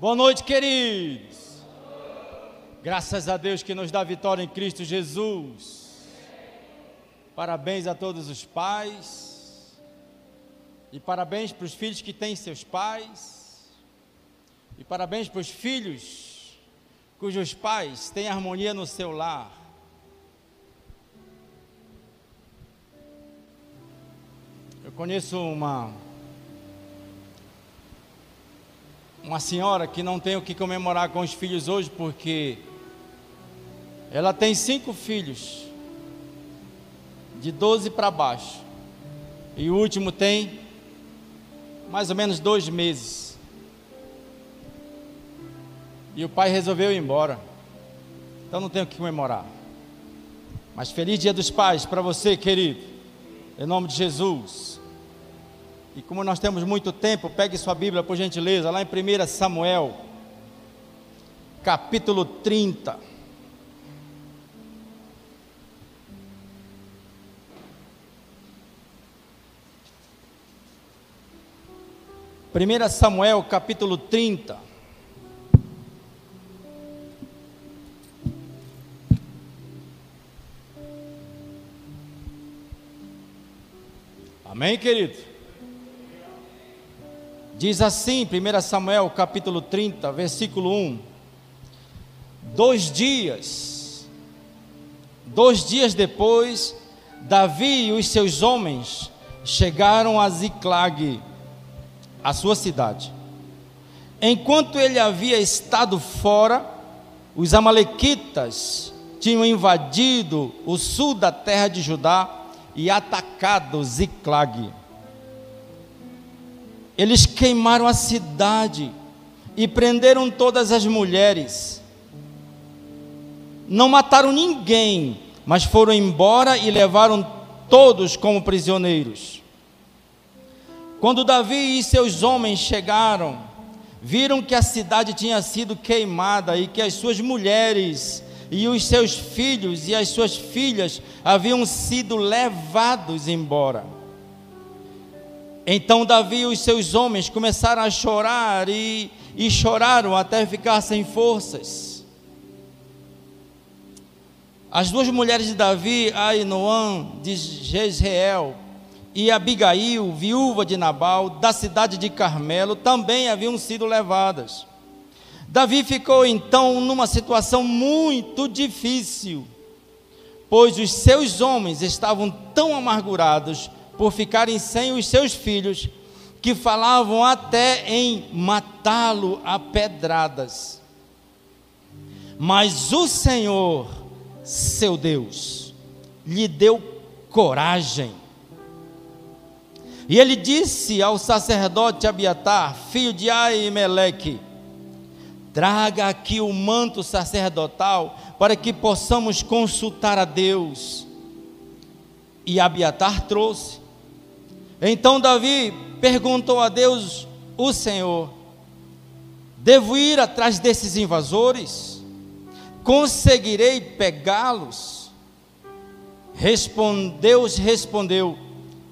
Boa noite, queridos. Graças a Deus que nos dá vitória em Cristo Jesus. Parabéns a todos os pais. E parabéns para os filhos que têm seus pais. E parabéns para os filhos cujos pais têm harmonia no seu lar. Eu conheço uma uma senhora que não tem o que comemorar com os filhos hoje, porque ela tem cinco filhos, de 12 para baixo, e o último tem mais ou menos dois meses. E o pai resolveu ir embora, então não tem o que comemorar. Mas feliz Dia dos Pais para você, querido, em nome de Jesus. E como nós temos muito tempo, pegue sua Bíblia por gentileza, lá em 1 Samuel, capítulo 30. Primeira Samuel capítulo 30. Amém, querido? Diz assim, 1 Samuel capítulo 30, versículo 1: Dois dias, dois dias depois, Davi e os seus homens chegaram a Ziclag, a sua cidade. Enquanto ele havia estado fora, os Amalequitas tinham invadido o sul da terra de Judá e atacado Ziclag. Eles queimaram a cidade e prenderam todas as mulheres. Não mataram ninguém, mas foram embora e levaram todos como prisioneiros. Quando Davi e seus homens chegaram, viram que a cidade tinha sido queimada e que as suas mulheres e os seus filhos e as suas filhas haviam sido levados embora. Então Davi e os seus homens começaram a chorar e, e choraram até ficar sem forças. As duas mulheres de Davi, Ainoã de Jezreel e Abigail, viúva de Nabal, da cidade de Carmelo, também haviam sido levadas. Davi ficou então numa situação muito difícil, pois os seus homens estavam tão amargurados por ficarem sem os seus filhos, que falavam até em matá-lo a pedradas. Mas o Senhor, seu Deus, lhe deu coragem. E ele disse ao sacerdote Abiatar, filho de Aimeleque: Traga aqui o manto sacerdotal para que possamos consultar a Deus. E Abiatar trouxe. Então Davi perguntou a Deus, o Senhor: Devo ir atrás desses invasores? Conseguirei pegá-los? Deus respondeu: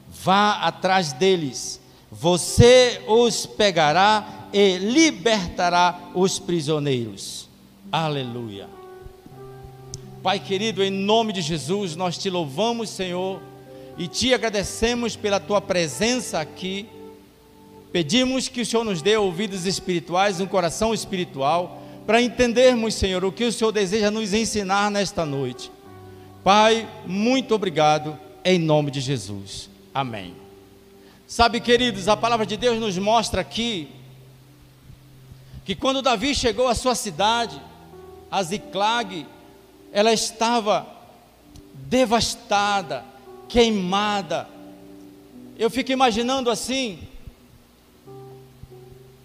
Vá atrás deles, você os pegará e libertará os prisioneiros. Aleluia. Pai querido, em nome de Jesus, nós te louvamos, Senhor e te agradecemos pela tua presença aqui. Pedimos que o Senhor nos dê ouvidos espirituais, um coração espiritual, para entendermos, Senhor, o que o Senhor deseja nos ensinar nesta noite. Pai, muito obrigado, em nome de Jesus. Amém. Sabe, queridos, a palavra de Deus nos mostra aqui que quando Davi chegou à sua cidade, a Ziclag, ela estava devastada, queimada. Eu fico imaginando assim.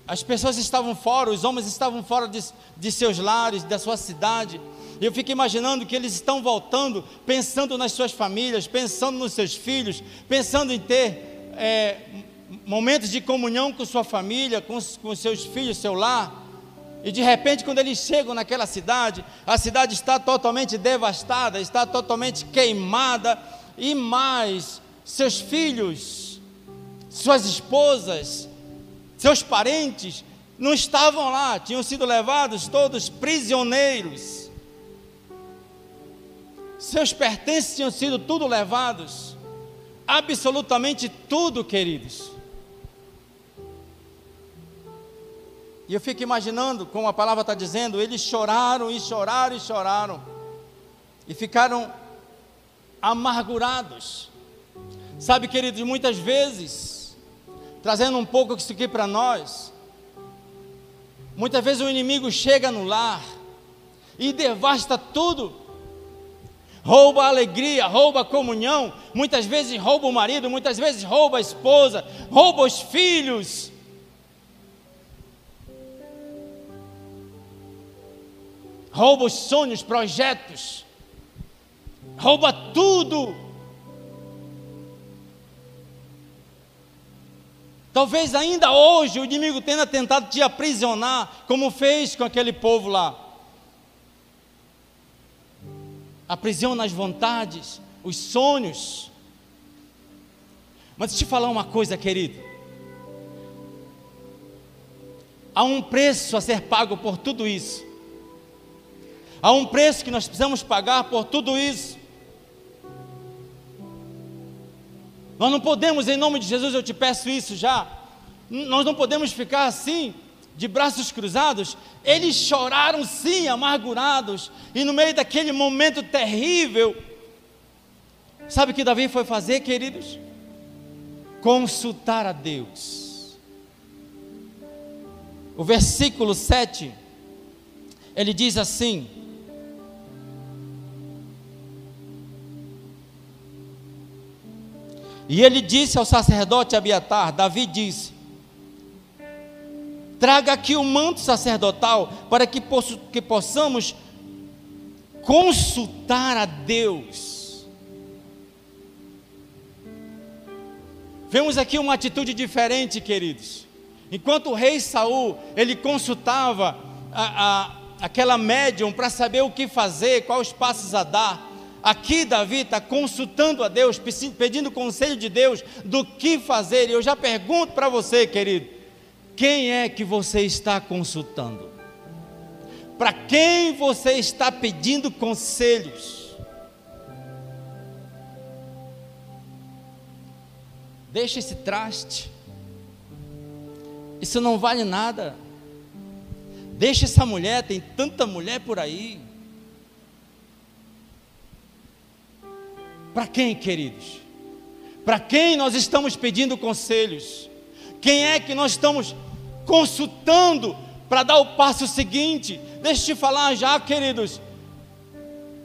As pessoas estavam fora, os homens estavam fora de, de seus lares, da sua cidade. Eu fico imaginando que eles estão voltando, pensando nas suas famílias, pensando nos seus filhos, pensando em ter é, momentos de comunhão com sua família, com, com seus filhos, seu lar. E de repente, quando eles chegam naquela cidade, a cidade está totalmente devastada, está totalmente queimada e mais seus filhos, suas esposas, seus parentes não estavam lá, tinham sido levados todos prisioneiros. Seus pertences tinham sido tudo levados. Absolutamente tudo, queridos. E eu fico imaginando, como a palavra está dizendo, eles choraram e choraram e choraram. E ficaram amargurados. Sabe, queridos, muitas vezes, trazendo um pouco isso aqui para nós, muitas vezes o inimigo chega no lar e devasta tudo, rouba a alegria, rouba a comunhão, muitas vezes rouba o marido, muitas vezes rouba a esposa, rouba os filhos, rouba os sonhos, projetos, rouba tudo. Talvez ainda hoje o inimigo tenha tentado te aprisionar, como fez com aquele povo lá. Aprisiona as vontades, os sonhos. Mas deixa eu te falar uma coisa, querido. Há um preço a ser pago por tudo isso. Há um preço que nós precisamos pagar por tudo isso. Nós não podemos, em nome de Jesus, eu te peço isso já. Nós não podemos ficar assim, de braços cruzados. Eles choraram sim, amargurados, e no meio daquele momento terrível, sabe o que Davi foi fazer, queridos? Consultar a Deus. O versículo 7, ele diz assim: E ele disse ao sacerdote Abiatar: Davi disse: Traga aqui o manto sacerdotal para que, que possamos consultar a Deus. Vemos aqui uma atitude diferente, queridos. Enquanto o rei Saul ele consultava a, a, aquela médium para saber o que fazer, quais os passos a dar. Aqui Davi está consultando a Deus, pedindo conselho de Deus do que fazer. E eu já pergunto para você, querido: quem é que você está consultando? Para quem você está pedindo conselhos? Deixa esse traste. Isso não vale nada. Deixa essa mulher, tem tanta mulher por aí. Para quem, queridos? Para quem nós estamos pedindo conselhos? Quem é que nós estamos consultando para dar o passo seguinte? Deixa eu te falar já, queridos.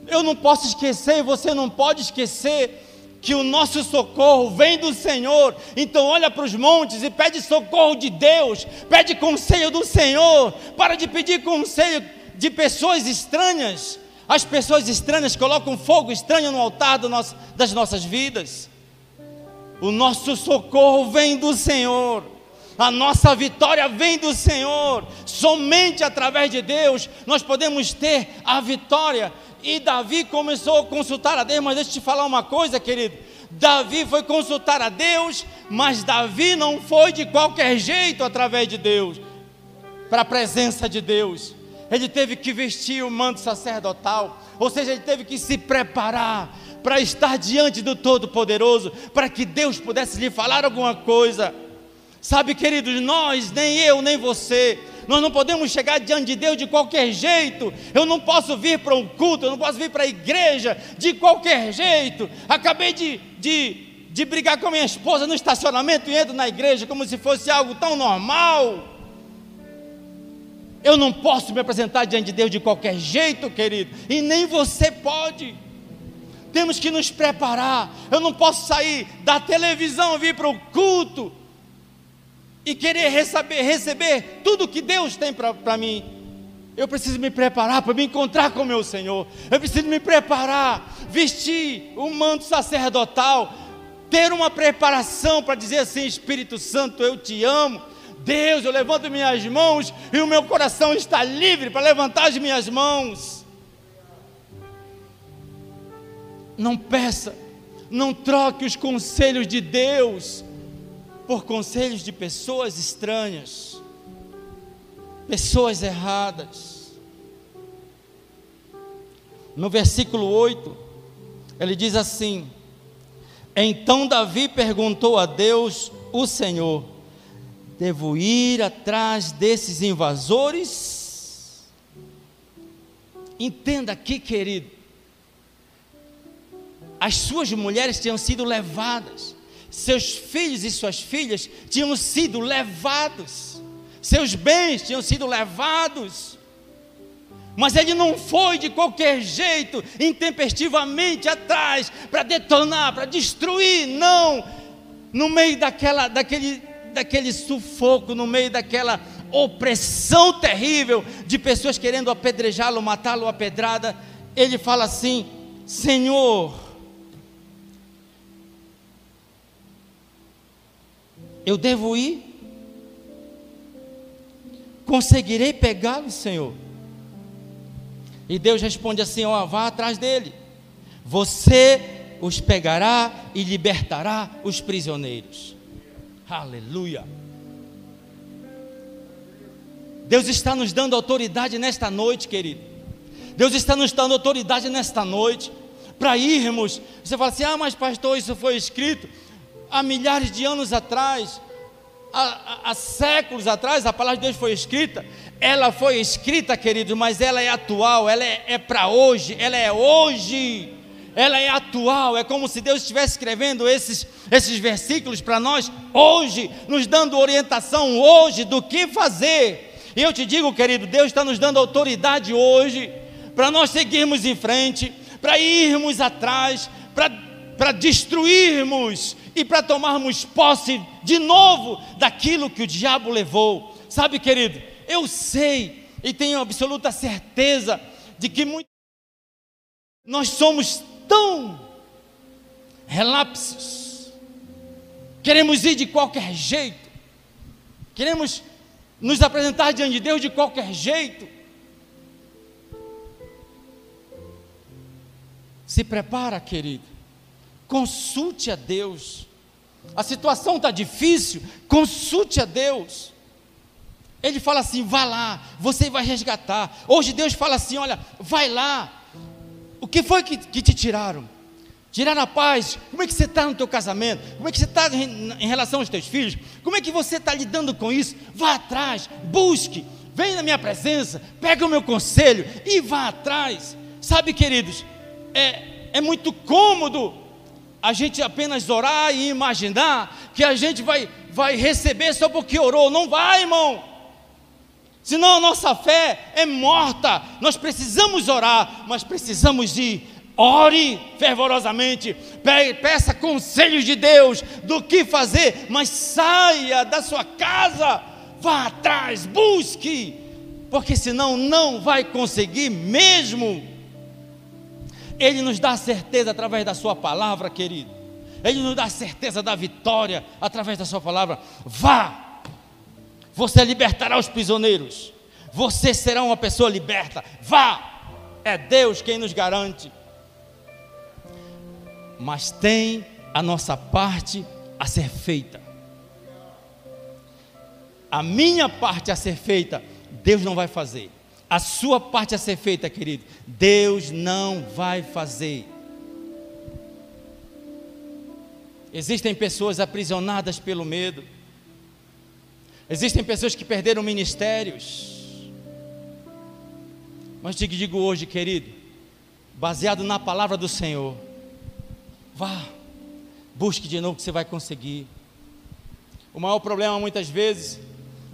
Eu não posso esquecer, você não pode esquecer que o nosso socorro vem do Senhor. Então olha para os montes e pede socorro de Deus, pede conselho do Senhor. Para de pedir conselho de pessoas estranhas. As pessoas estranhas colocam fogo estranho no altar nosso, das nossas vidas. O nosso socorro vem do Senhor. A nossa vitória vem do Senhor. Somente através de Deus nós podemos ter a vitória. E Davi começou a consultar a Deus, mas deixa eu te falar uma coisa, querido. Davi foi consultar a Deus, mas Davi não foi de qualquer jeito através de Deus, para a presença de Deus ele teve que vestir o manto sacerdotal, ou seja, ele teve que se preparar para estar diante do Todo-Poderoso, para que Deus pudesse lhe falar alguma coisa. Sabe, queridos, nós, nem eu, nem você, nós não podemos chegar diante de Deus de qualquer jeito. Eu não posso vir para um culto, eu não posso vir para a igreja de qualquer jeito. Acabei de, de, de brigar com a minha esposa no estacionamento e entro na igreja como se fosse algo tão normal. Eu não posso me apresentar diante de Deus de qualquer jeito, querido, e nem você pode. Temos que nos preparar. Eu não posso sair da televisão, vir para o culto e querer receber, receber tudo que Deus tem para mim. Eu preciso me preparar para me encontrar com o meu Senhor. Eu preciso me preparar, vestir o manto sacerdotal, ter uma preparação para dizer assim: Espírito Santo, eu te amo Deus, eu levanto minhas mãos e o meu coração está livre para levantar as minhas mãos. Não peça, não troque os conselhos de Deus por conselhos de pessoas estranhas. pessoas erradas. No versículo 8, ele diz assim: Então Davi perguntou a Deus, o Senhor: Devo ir atrás desses invasores? Entenda aqui, querido. As suas mulheres tinham sido levadas, seus filhos e suas filhas tinham sido levados, seus bens tinham sido levados. Mas ele não foi de qualquer jeito, intempestivamente atrás, para detonar, para destruir, não. No meio daquela, daquele, daquele sufoco, no meio daquela opressão terrível de pessoas querendo apedrejá-lo, matá-lo a pedrada, ele fala assim: Senhor, eu devo ir? Conseguirei pegá-lo, Senhor? E Deus responde assim: ó, vá atrás dele. Você os pegará e libertará os prisioneiros. Aleluia. Deus está nos dando autoridade nesta noite, querido. Deus está nos dando autoridade nesta noite para irmos. Você fala assim: ah, mas pastor, isso foi escrito há milhares de anos atrás há, há, séculos atrás, a palavra de Deus foi escrita, ela foi escrita, querido, mas ela é atual, ela é, é para hoje, ela é hoje, ela é atual, é como se Deus estivesse escrevendo esses, esses versículos para nós hoje, nos dando orientação hoje do que fazer. E eu te digo, querido, Deus está nos dando autoridade hoje para nós seguirmos em frente, para irmos atrás, para destruirmos e para tomarmos posse de novo daquilo que o diabo levou. Sabe, querido, eu sei e tenho absoluta certeza de que muito... nós somos tão relapsos, queremos ir de qualquer jeito, queremos nos apresentar diante de Deus de qualquer jeito. Se prepara, querido, consulte a Deus a situação está difícil, consulte a Deus. Ele fala assim: vá lá, você vai resgatar. Hoje Deus fala assim: olha, vai lá. O que foi que, que te tiraram? Tiraram a paz. Como é que você está no teu casamento? Como é que você está em, em relação aos teus filhos? Como é que você está lidando com isso? Vá atrás, busque, vem na minha presença, pega o meu conselho e vá atrás. Sabe, queridos, é, é muito cômodo a gente apenas orar e imaginar que a gente vai, vai receber só porque orou. Não vai, irmão. Senão a nossa fé é morta. Nós precisamos orar, mas precisamos ir. Ore fervorosamente, peça conselhos de Deus do que fazer, mas saia da sua casa, vá atrás, busque, porque senão não vai conseguir mesmo. Ele nos dá certeza através da Sua palavra, querido. Ele nos dá certeza da vitória através da Sua palavra. Vá, você libertará os prisioneiros. Você será uma pessoa liberta. Vá, é Deus quem nos garante. Mas tem a nossa parte a ser feita. A minha parte a ser feita, Deus não vai fazer a sua parte a ser feita, querido, Deus não vai fazer. Existem pessoas aprisionadas pelo medo. Existem pessoas que perderam ministérios. Mas te digo hoje, querido, baseado na palavra do Senhor, vá, busque de novo que você vai conseguir. O maior problema muitas vezes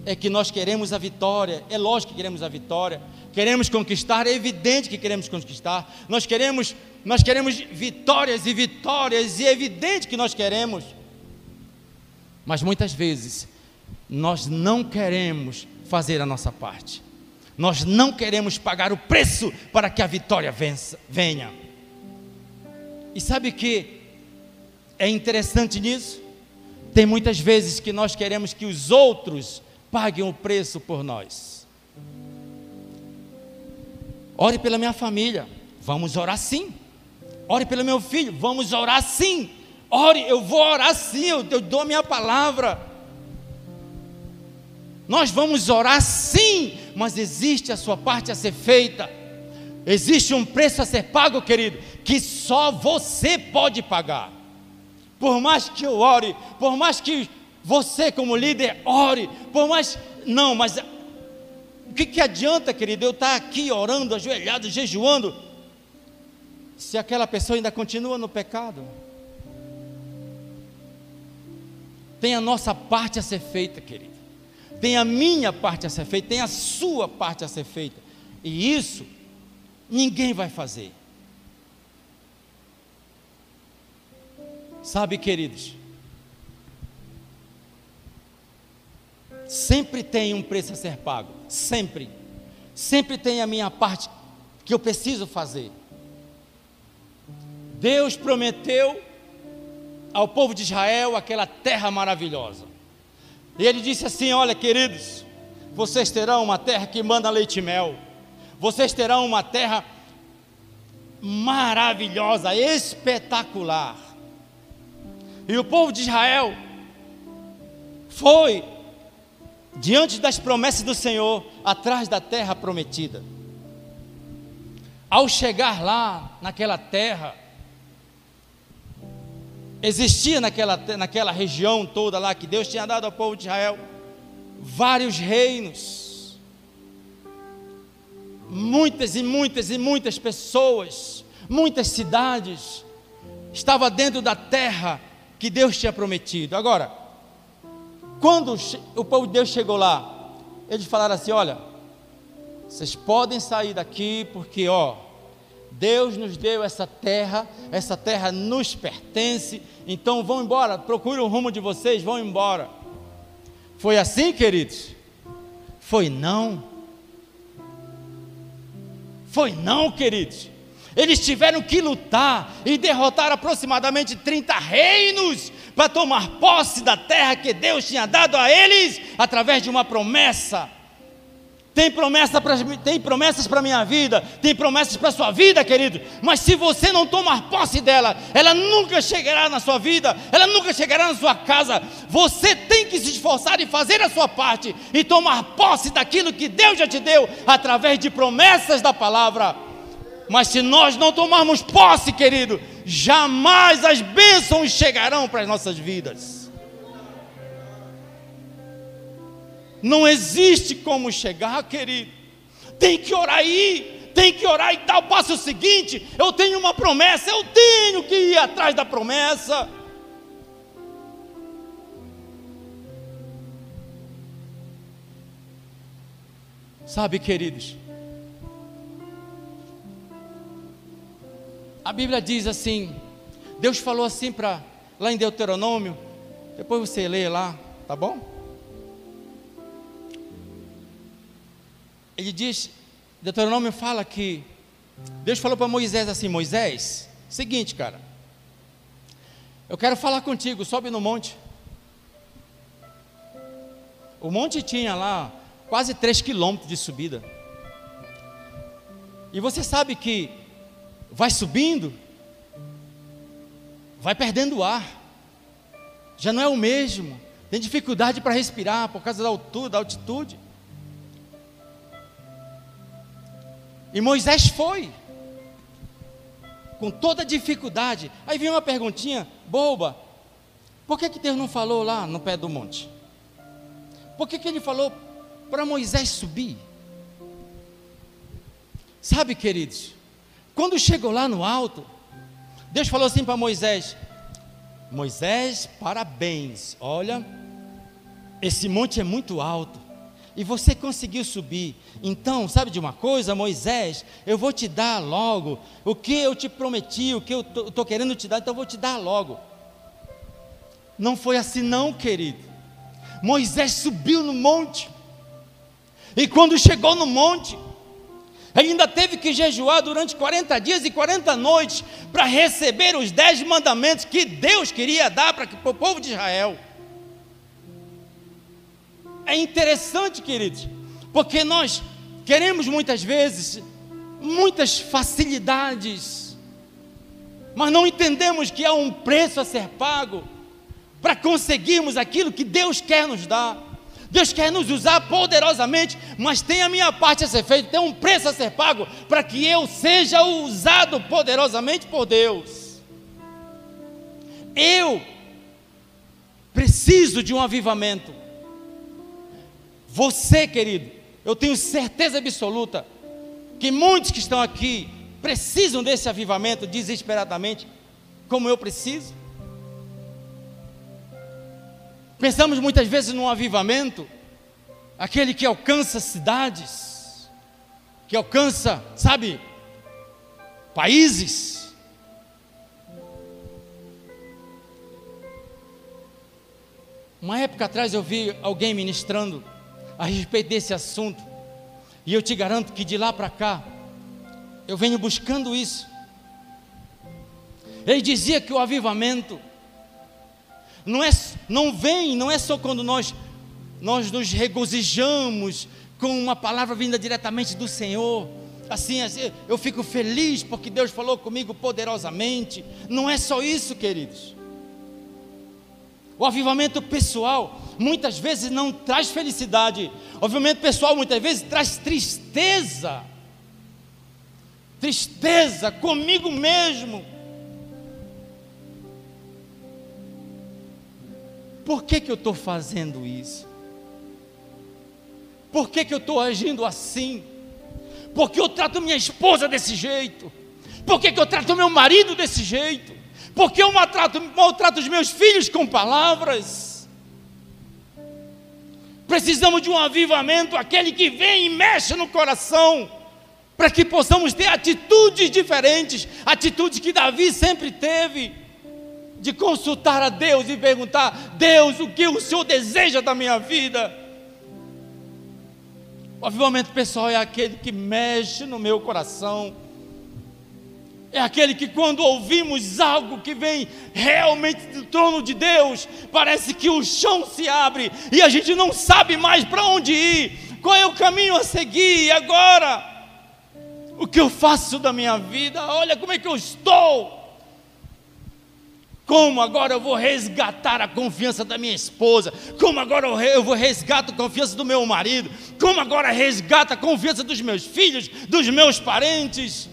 é que nós queremos a vitória, é lógico que queremos a vitória, queremos conquistar, é evidente que queremos conquistar, nós queremos, nós queremos vitórias e vitórias, e é evidente que nós queremos, mas muitas vezes nós não queremos fazer a nossa parte, nós não queremos pagar o preço para que a vitória vença, venha. E sabe que é interessante nisso? Tem muitas vezes que nós queremos que os outros paguem o preço por nós. Ore pela minha família, vamos orar sim. Ore pelo meu filho, vamos orar sim. Ore, eu vou orar sim, eu, eu dou a minha palavra. Nós vamos orar sim mas existe a sua parte a ser feita. Existe um preço a ser pago, querido, que só você pode pagar. Por mais que eu ore, por mais que você, como líder, ore, por mais. Não, mas o que, que adianta, querido, eu estar aqui orando, ajoelhado, jejuando, se aquela pessoa ainda continua no pecado? Tem a nossa parte a ser feita, querido. Tem a minha parte a ser feita, tem a sua parte a ser feita. E isso ninguém vai fazer. Sabe, queridos, sempre tem um preço a ser pago, sempre. Sempre tem a minha parte que eu preciso fazer. Deus prometeu ao povo de Israel aquela terra maravilhosa. E ele disse assim: Olha, queridos, vocês terão uma terra que manda leite e mel, vocês terão uma terra maravilhosa, espetacular. E o povo de Israel foi diante das promessas do Senhor, atrás da terra prometida. Ao chegar lá, naquela terra, existia naquela, naquela região toda lá que Deus tinha dado ao povo de Israel vários reinos, muitas e muitas e muitas pessoas, muitas cidades, estava dentro da terra que Deus tinha prometido. Agora, quando o povo de Deus chegou lá, eles falaram assim: olha, vocês podem sair daqui porque, ó, Deus nos deu essa terra, essa terra nos pertence, então vão embora, procure o rumo de vocês, vão embora. Foi assim, queridos? Foi não. Foi não, queridos. Eles tiveram que lutar e derrotar aproximadamente 30 reinos para tomar posse da terra que Deus tinha dado a eles através de uma promessa. Tem, promessa pra, tem promessas para a minha vida, tem promessas para a sua vida, querido. Mas se você não tomar posse dela, ela nunca chegará na sua vida, ela nunca chegará na sua casa. Você tem que se esforçar e fazer a sua parte e tomar posse daquilo que Deus já te deu através de promessas da palavra. Mas se nós não tomarmos posse, querido, jamais as bênçãos chegarão para as nossas vidas. Não existe como chegar, querido. Tem que orar aí, tem que orar e tal. Passa o seguinte: eu tenho uma promessa, eu tenho que ir atrás da promessa. Sabe, queridos, a Bíblia diz assim: Deus falou assim para lá em Deuteronômio, depois você lê lá, tá bom? Ele diz, Deuteronômio fala que Deus falou para Moisés assim: Moisés, seguinte, cara, eu quero falar contigo, sobe no monte. O monte tinha lá quase 3 quilômetros de subida. E você sabe que vai subindo, vai perdendo ar, já não é o mesmo, tem dificuldade para respirar por causa da altura, da altitude. E Moisés foi, com toda dificuldade. Aí vem uma perguntinha boba: por que, que Deus não falou lá no pé do monte? Por que, que ele falou para Moisés subir? Sabe, queridos, quando chegou lá no alto, Deus falou assim para Moisés: Moisés, parabéns, olha, esse monte é muito alto e você conseguiu subir. Então, sabe de uma coisa, Moisés, eu vou te dar logo o que eu te prometi, o que eu estou querendo te dar, então eu vou te dar logo. Não foi assim, não, querido. Moisés subiu no monte, e quando chegou no monte, ele ainda teve que jejuar durante 40 dias e 40 noites para receber os dez mandamentos que Deus queria dar para o povo de Israel. É interessante, queridos, porque nós queremos muitas vezes muitas facilidades, mas não entendemos que há um preço a ser pago para conseguirmos aquilo que Deus quer nos dar. Deus quer nos usar poderosamente, mas tem a minha parte a ser feita, tem um preço a ser pago para que eu seja usado poderosamente por Deus. Eu preciso de um avivamento. Você, querido, eu tenho certeza absoluta que muitos que estão aqui precisam desse avivamento desesperadamente, como eu preciso. Pensamos muitas vezes num avivamento, aquele que alcança cidades, que alcança, sabe, países. Uma época atrás eu vi alguém ministrando a respeito desse assunto, e eu te garanto que de lá para cá, eu venho buscando isso. Ele dizia que o avivamento não, é, não vem, não é só quando nós, nós nos regozijamos com uma palavra vinda diretamente do Senhor. Assim, assim, eu fico feliz porque Deus falou comigo poderosamente. Não é só isso, queridos. O avivamento pessoal muitas vezes não traz felicidade. O avivamento pessoal muitas vezes traz tristeza. Tristeza comigo mesmo. Por que, que eu estou fazendo isso? Por que, que eu estou agindo assim? Por que eu trato minha esposa desse jeito? Por que, que eu trato meu marido desse jeito? Por que eu maltrato, maltrato os meus filhos com palavras? Precisamos de um avivamento, aquele que vem e mexe no coração, para que possamos ter atitudes diferentes, atitudes que Davi sempre teve de consultar a Deus e perguntar: Deus, o que o Senhor deseja da minha vida? O avivamento pessoal é aquele que mexe no meu coração. É aquele que, quando ouvimos algo que vem realmente do trono de Deus, parece que o chão se abre e a gente não sabe mais para onde ir, qual é o caminho a seguir. Agora, o que eu faço da minha vida? Olha como é que eu estou. Como agora eu vou resgatar a confiança da minha esposa? Como agora eu vou resgatar a confiança do meu marido? Como agora resgata a confiança dos meus filhos, dos meus parentes?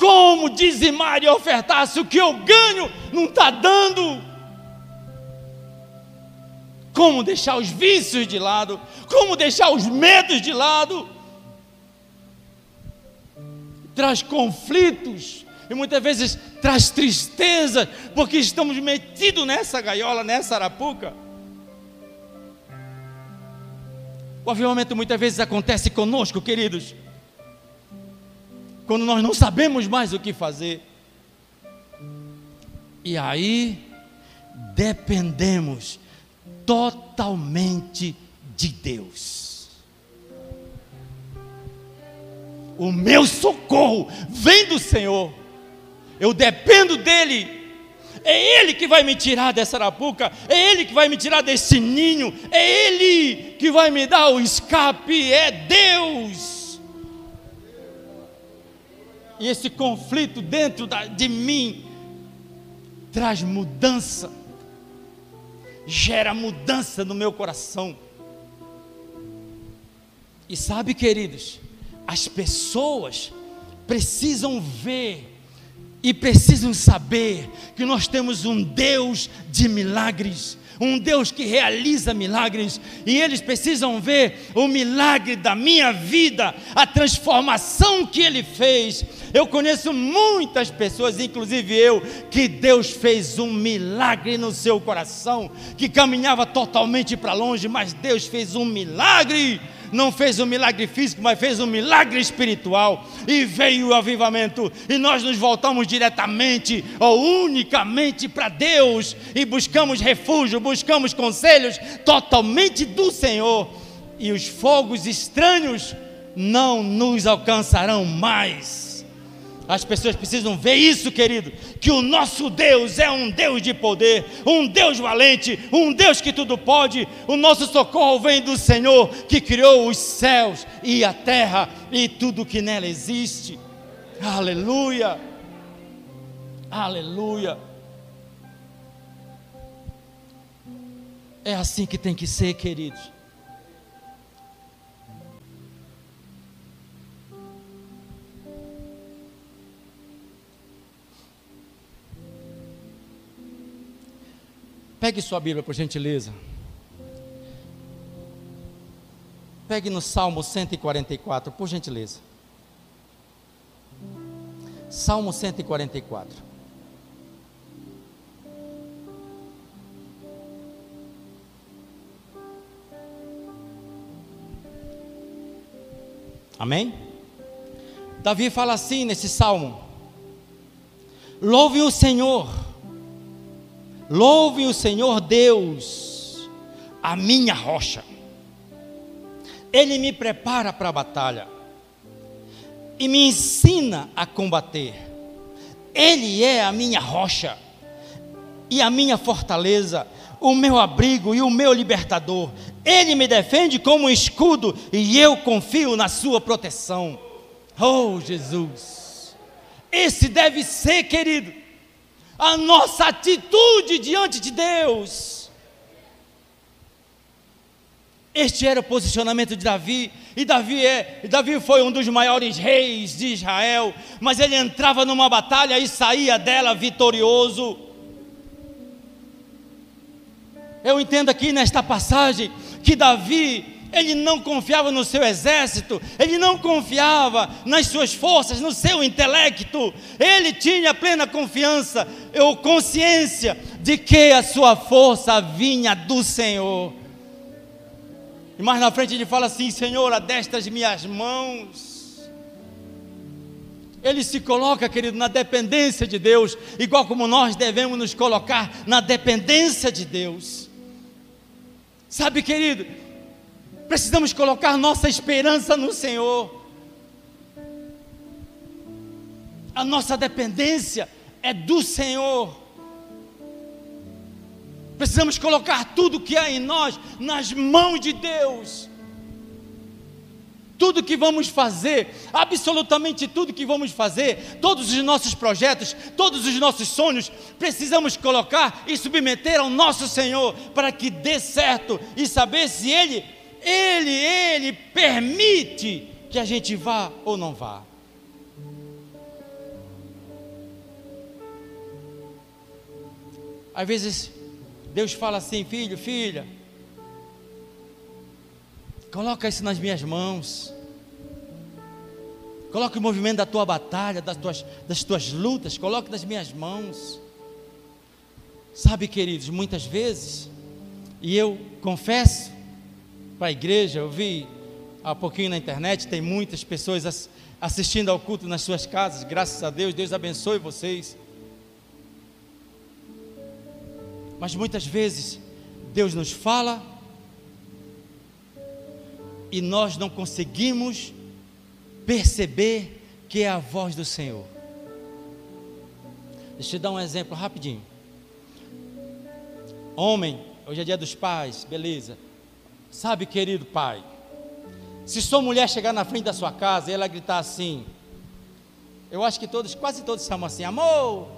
Como dizimar e ofertar se o que eu ganho não está dando? Como deixar os vícios de lado? Como deixar os medos de lado? Traz conflitos e muitas vezes traz tristeza, porque estamos metidos nessa gaiola, nessa arapuca. O avivamento muitas vezes acontece conosco, queridos, quando nós não sabemos mais o que fazer. E aí dependemos totalmente de Deus. O meu socorro vem do Senhor eu dependo dEle. É Ele que vai me tirar dessa arapuca, é Ele que vai me tirar desse ninho, é Ele que vai me dar o escape, é Deus. E esse conflito dentro da, de mim traz mudança, gera mudança no meu coração. E sabe, queridos, as pessoas precisam ver e precisam saber que nós temos um Deus de milagres, um Deus que realiza milagres, e eles precisam ver o milagre da minha vida, a transformação que Ele fez. Eu conheço muitas pessoas, inclusive eu, que Deus fez um milagre no seu coração, que caminhava totalmente para longe, mas Deus fez um milagre não fez um milagre físico, mas fez um milagre espiritual. E veio o avivamento. E nós nos voltamos diretamente ou unicamente para Deus. E buscamos refúgio, buscamos conselhos totalmente do Senhor. E os fogos estranhos não nos alcançarão mais. As pessoas precisam ver isso, querido, que o nosso Deus é um Deus de poder, um Deus valente, um Deus que tudo pode. O nosso socorro vem do Senhor que criou os céus e a terra e tudo que nela existe. Aleluia. Aleluia. É assim que tem que ser, queridos. Pegue sua Bíblia, por gentileza. Pegue no Salmo 144, por gentileza. Salmo 144. Amém? Davi fala assim nesse salmo: Louve o Senhor, louve o Senhor Deus, a minha rocha ele me prepara para a batalha e me ensina a combater. Ele é a minha rocha e a minha fortaleza, o meu abrigo e o meu libertador. Ele me defende como um escudo e eu confio na sua proteção. Oh, Jesus! Esse deve ser, querido, a nossa atitude diante de Deus. Este era o posicionamento de Davi, e Davi, é, Davi foi um dos maiores reis de Israel, mas ele entrava numa batalha e saía dela vitorioso. Eu entendo aqui nesta passagem que Davi, ele não confiava no seu exército, ele não confiava nas suas forças, no seu intelecto, ele tinha plena confiança ou consciência de que a sua força vinha do Senhor. E mais na frente ele fala assim: Senhor, destas minhas mãos. Ele se coloca, querido, na dependência de Deus, igual como nós devemos nos colocar na dependência de Deus. Sabe, querido, precisamos colocar nossa esperança no Senhor. A nossa dependência é do Senhor. Precisamos colocar tudo que há em nós nas mãos de Deus. Tudo que vamos fazer, absolutamente tudo que vamos fazer, todos os nossos projetos, todos os nossos sonhos, precisamos colocar e submeter ao nosso Senhor para que dê certo e saber se Ele, Ele, Ele permite que a gente vá ou não vá. Às vezes Deus fala assim: filho, filha, coloca isso nas minhas mãos. Coloque o movimento da tua batalha, das tuas, das tuas lutas, coloque nas minhas mãos. Sabe, queridos, muitas vezes, e eu confesso para a igreja, eu vi há pouquinho na internet, tem muitas pessoas assistindo ao culto nas suas casas, graças a Deus, Deus abençoe vocês. Mas muitas vezes Deus nos fala e nós não conseguimos perceber que é a voz do Senhor. Deixa eu dar um exemplo rapidinho. Homem, hoje é dia dos pais, beleza. Sabe, querido pai, se sua mulher chegar na frente da sua casa e ela gritar assim, eu acho que todos, quase todos chamam assim, amor,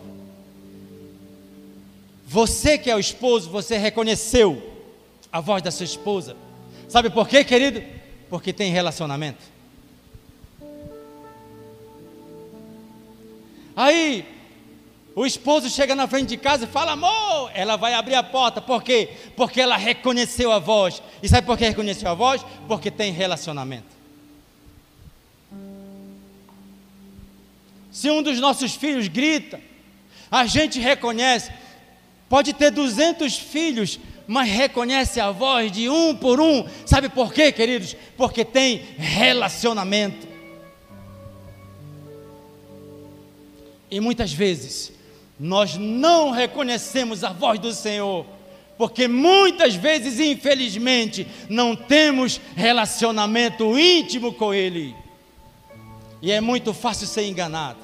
você que é o esposo, você reconheceu a voz da sua esposa. Sabe por quê, querido? Porque tem relacionamento. Aí, o esposo chega na frente de casa e fala, amor, ela vai abrir a porta, por quê? Porque ela reconheceu a voz. E sabe por que reconheceu a voz? Porque tem relacionamento. Se um dos nossos filhos grita, a gente reconhece, Pode ter 200 filhos, mas reconhece a voz de um por um. Sabe por quê, queridos? Porque tem relacionamento. E muitas vezes nós não reconhecemos a voz do Senhor, porque muitas vezes, infelizmente, não temos relacionamento íntimo com Ele. E é muito fácil ser enganado.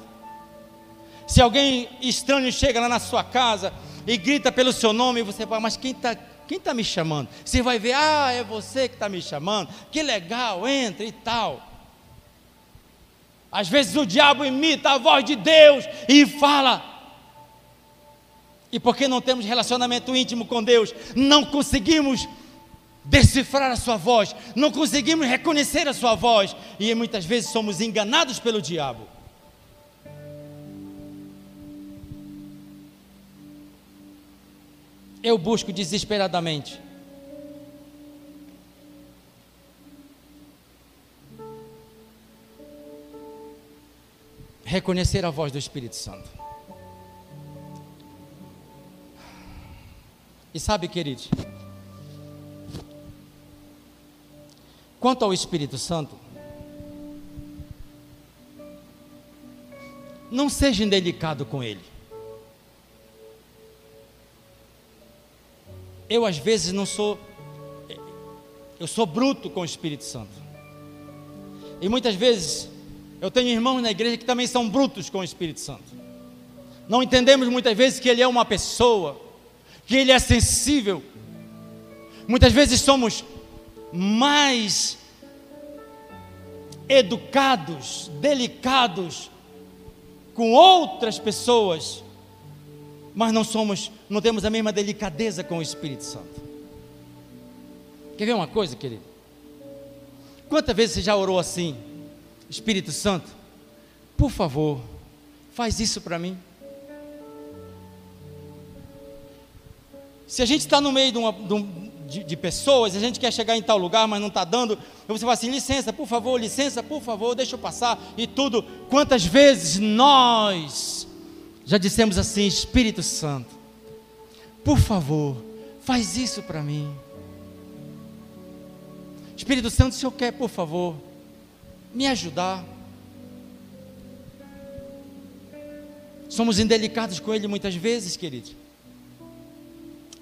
Se alguém estranho chega lá na sua casa e grita pelo seu nome, você fala, mas quem está quem tá me chamando? Você vai ver, ah, é você que está me chamando, que legal, entra e tal. Às vezes o diabo imita a voz de Deus e fala. E porque não temos relacionamento íntimo com Deus, não conseguimos decifrar a sua voz, não conseguimos reconhecer a sua voz, e muitas vezes somos enganados pelo diabo. Eu busco desesperadamente reconhecer a voz do Espírito Santo. E sabe, queridos, quanto ao Espírito Santo, não seja indelicado com ele. Eu às vezes não sou eu sou bruto com o Espírito Santo. E muitas vezes eu tenho irmãos na igreja que também são brutos com o Espírito Santo. Não entendemos muitas vezes que ele é uma pessoa, que ele é sensível. Muitas vezes somos mais educados, delicados com outras pessoas, mas não somos, não temos a mesma delicadeza com o Espírito Santo. Quer ver uma coisa, querido? Quantas vezes você já orou assim? Espírito Santo, por favor, faz isso para mim. Se a gente está no meio de, uma, de, de, pessoas, a gente quer chegar em tal lugar, mas não está dando, você fala assim: licença, por favor, licença, por favor, deixa eu passar e tudo. Quantas vezes nós já dissemos assim: Espírito Santo, por favor, faz isso para mim. Espírito Santo, se eu quer, por favor, me ajudar. Somos indelicados com Ele muitas vezes, queridos.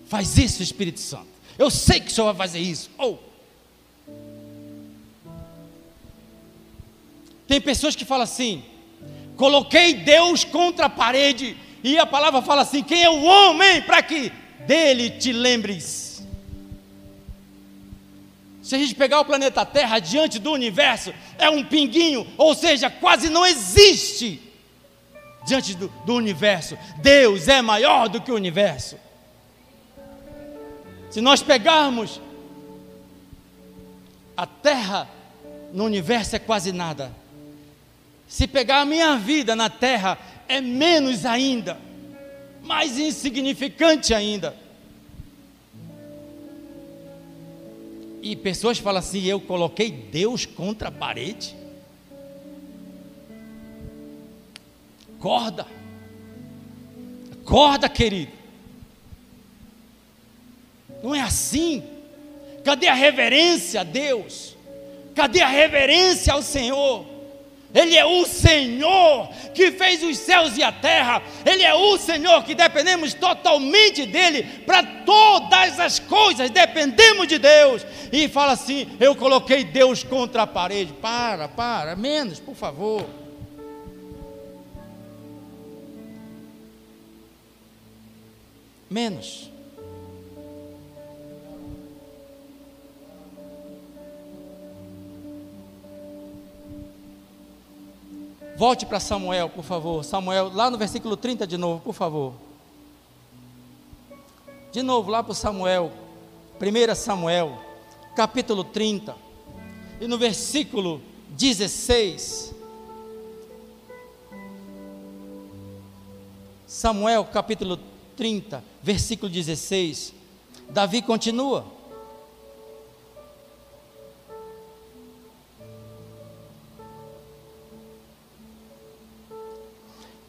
Faz isso, Espírito Santo. Eu sei que o Senhor vai fazer isso. Ou. Tem pessoas que falam assim: coloquei Deus contra a parede. E a palavra fala assim: quem é o homem para que dele te lembres? Se a gente pegar o planeta Terra diante do universo, é um pinguinho, ou seja, quase não existe diante do, do universo. Deus é maior do que o universo. Se nós pegarmos a Terra no universo é quase nada. Se pegar a minha vida na Terra é menos ainda, mais insignificante ainda. E pessoas falam assim: eu coloquei Deus contra a parede. Acorda, acorda, querido. Não é assim. Cadê a reverência a Deus? Cadê a reverência ao Senhor? Ele é o Senhor que fez os céus e a terra. Ele é o Senhor que dependemos totalmente dele para todas as coisas. Dependemos de Deus. E fala assim: Eu coloquei Deus contra a parede. Para, para, menos, por favor. Menos. Volte para Samuel, por favor. Samuel, lá no versículo 30 de novo, por favor. De novo, lá para Samuel. 1 Samuel, capítulo 30. E no versículo 16. Samuel, capítulo 30, versículo 16. Davi continua.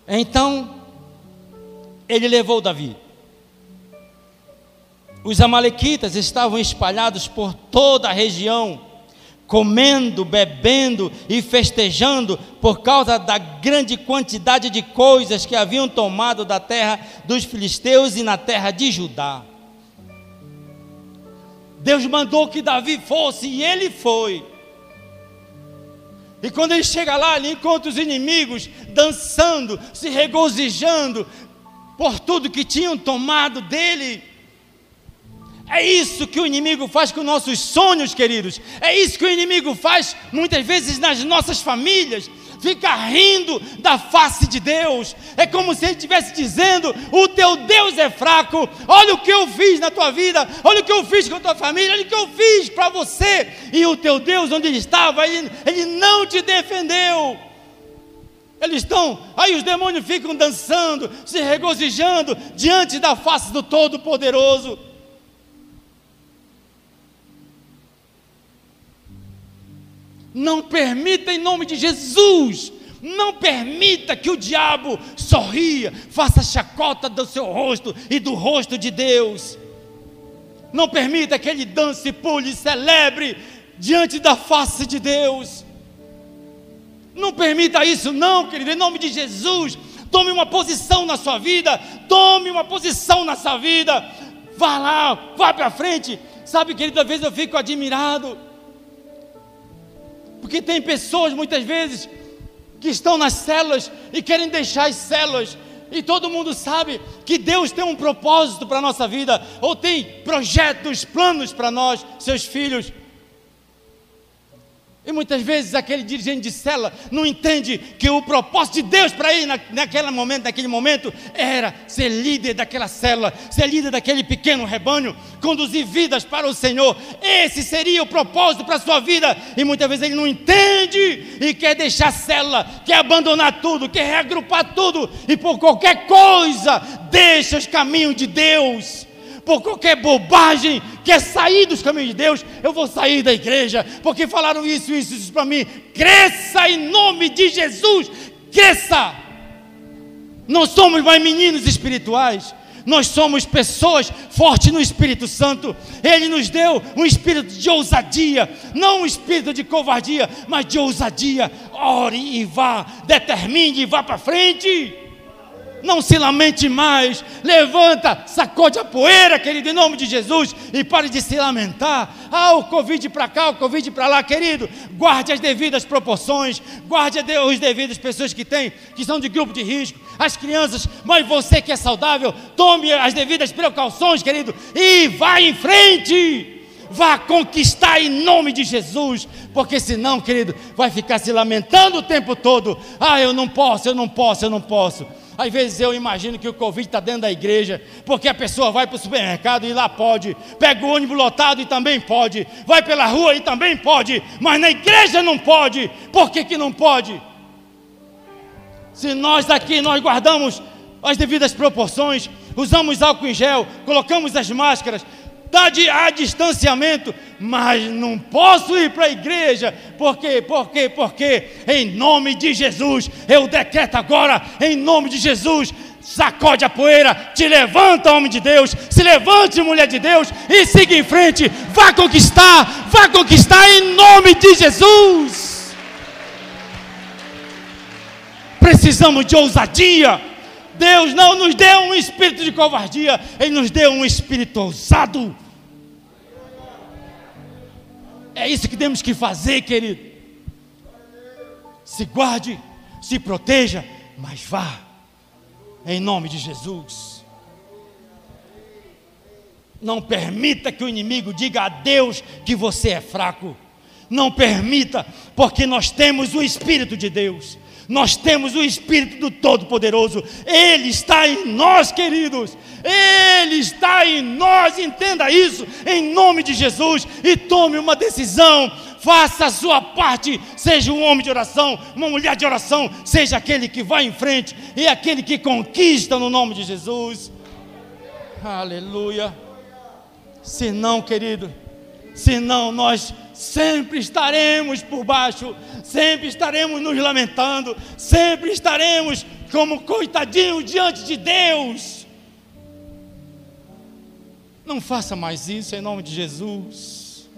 Então, ele levou Davi. Os amalequitas estavam espalhados por toda a região, comendo, bebendo e festejando por causa da grande quantidade de coisas que haviam tomado da terra dos filisteus e na terra de Judá. Deus mandou que Davi fosse e ele foi. E quando ele chega lá, ele encontra os inimigos dançando, se regozijando por tudo que tinham tomado dele. É isso que o inimigo faz com nossos sonhos, queridos. É isso que o inimigo faz muitas vezes nas nossas famílias. Fica rindo da face de Deus. É como se ele estivesse dizendo: O teu Deus é fraco. Olha o que eu fiz na tua vida, olha o que eu fiz com a tua família, olha o que eu fiz para você. E o teu Deus, onde ele estava, ele, ele não te defendeu. Eles estão, aí os demônios ficam dançando, se regozijando diante da face do Todo-Poderoso. Não permita em nome de Jesus, não permita que o diabo sorria, faça chacota do seu rosto e do rosto de Deus. Não permita que ele dance, pule, celebre diante da face de Deus. Não permita isso, não, querido, em nome de Jesus. Tome uma posição na sua vida, tome uma posição na sua vida. Vá lá, vá para frente. Sabe, querido, às vezes eu fico admirado. Porque tem pessoas, muitas vezes, que estão nas células e querem deixar as células. E todo mundo sabe que Deus tem um propósito para a nossa vida, ou tem projetos, planos para nós, seus filhos. E muitas vezes aquele dirigente de cela não entende que o propósito de Deus para ele na, naquele momento, naquele momento, era ser líder daquela célula, ser líder daquele pequeno rebanho, conduzir vidas para o Senhor. Esse seria o propósito para a sua vida. E muitas vezes ele não entende e quer deixar a célula, quer abandonar tudo, quer reagrupar tudo e por qualquer coisa deixa os caminhos de Deus por qualquer bobagem, quer sair dos caminhos de Deus, eu vou sair da igreja, porque falaram isso, isso, isso para mim. Cresça em nome de Jesus, cresça. Não somos mais meninos espirituais, nós somos pessoas fortes no Espírito Santo. Ele nos deu um espírito de ousadia, não um espírito de covardia, mas de ousadia. Ore e vá, determine e vá para frente. Não se lamente mais. Levanta, sacode a poeira, querido, em nome de Jesus. E pare de se lamentar. Ah, o Covid para cá, o Covid para lá, querido. Guarde as devidas proporções. Guarde os devidos pessoas que têm, que são de grupo de risco. As crianças, mas você que é saudável, tome as devidas precauções, querido. E vá em frente. Vá conquistar em nome de Jesus, porque senão, querido, vai ficar se lamentando o tempo todo. Ah, eu não posso, eu não posso, eu não posso. Às vezes eu imagino que o Covid está dentro da igreja, porque a pessoa vai para o supermercado e lá pode, pega o ônibus lotado e também pode, vai pela rua e também pode, mas na igreja não pode. Por que, que não pode? Se nós aqui nós guardamos as devidas proporções, usamos álcool em gel, colocamos as máscaras, há distanciamento, mas não posso ir para a igreja, por quê? Por quê? Porque em nome de Jesus, eu decreto agora, em nome de Jesus, sacode a poeira, te levanta, homem de Deus, se levante, mulher de Deus, e siga em frente, vá conquistar, vá conquistar em nome de Jesus. Precisamos de ousadia, Deus não nos deu um espírito de covardia, Ele nos deu um espírito ousado. É isso que temos que fazer, querido. Se guarde, se proteja, mas vá, em nome de Jesus. Não permita que o inimigo diga a Deus que você é fraco. Não permita, porque nós temos o Espírito de Deus nós temos o Espírito do Todo-Poderoso, Ele está em nós, queridos, Ele está em nós, entenda isso, em nome de Jesus, e tome uma decisão, faça a sua parte, seja um homem de oração, uma mulher de oração, seja aquele que vai em frente e aquele que conquista no nome de Jesus. Aleluia. Se não, querido, se não, nós sempre estaremos por baixo, sempre estaremos nos lamentando, sempre estaremos como coitadinhos diante de Deus. Não faça mais isso em nome de Jesus.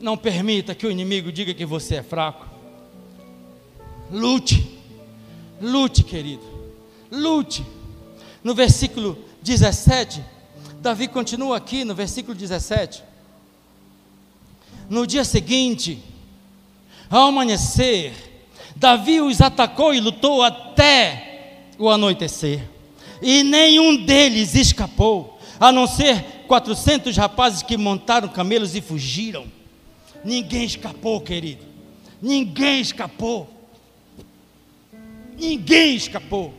Não permita que o inimigo diga que você é fraco. Lute, lute, querido, lute. No versículo 17, Davi continua aqui no versículo 17. No dia seguinte, ao amanhecer, Davi os atacou e lutou até o anoitecer. E nenhum deles escapou, a não ser 400 rapazes que montaram camelos e fugiram. Ninguém escapou, querido. Ninguém escapou. Ninguém escapou.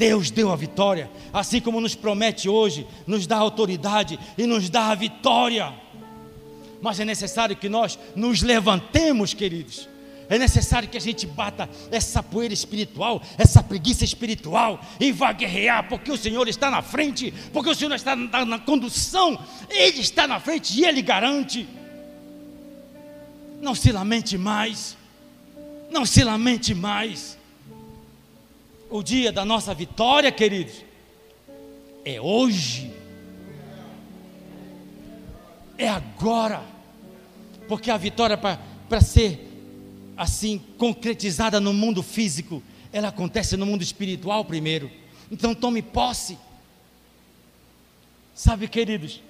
Deus deu a vitória, assim como nos promete hoje, nos dá autoridade e nos dá a vitória. Mas é necessário que nós nos levantemos, queridos. É necessário que a gente bata essa poeira espiritual, essa preguiça espiritual e vá guerrear, porque o Senhor está na frente, porque o Senhor está na, na condução, Ele está na frente e Ele garante. Não se lamente mais, não se lamente mais. O dia da nossa vitória, queridos, é hoje, é agora, porque a vitória para ser assim concretizada no mundo físico, ela acontece no mundo espiritual primeiro. Então tome posse. Sabe, queridos,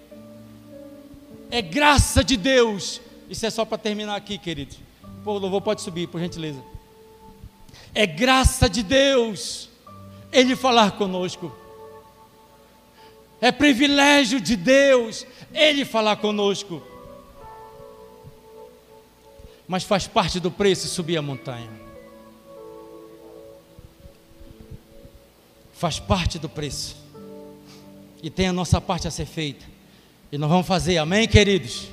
é graça de Deus. Isso é só para terminar aqui, queridos. Pô, o louvor pode subir, por gentileza. É graça de Deus Ele falar conosco. É privilégio de Deus Ele falar conosco mas faz parte do preço subir a montanha. Faz parte do preço. E tem a nossa parte a ser feita. E nós vamos fazer, amém, queridos?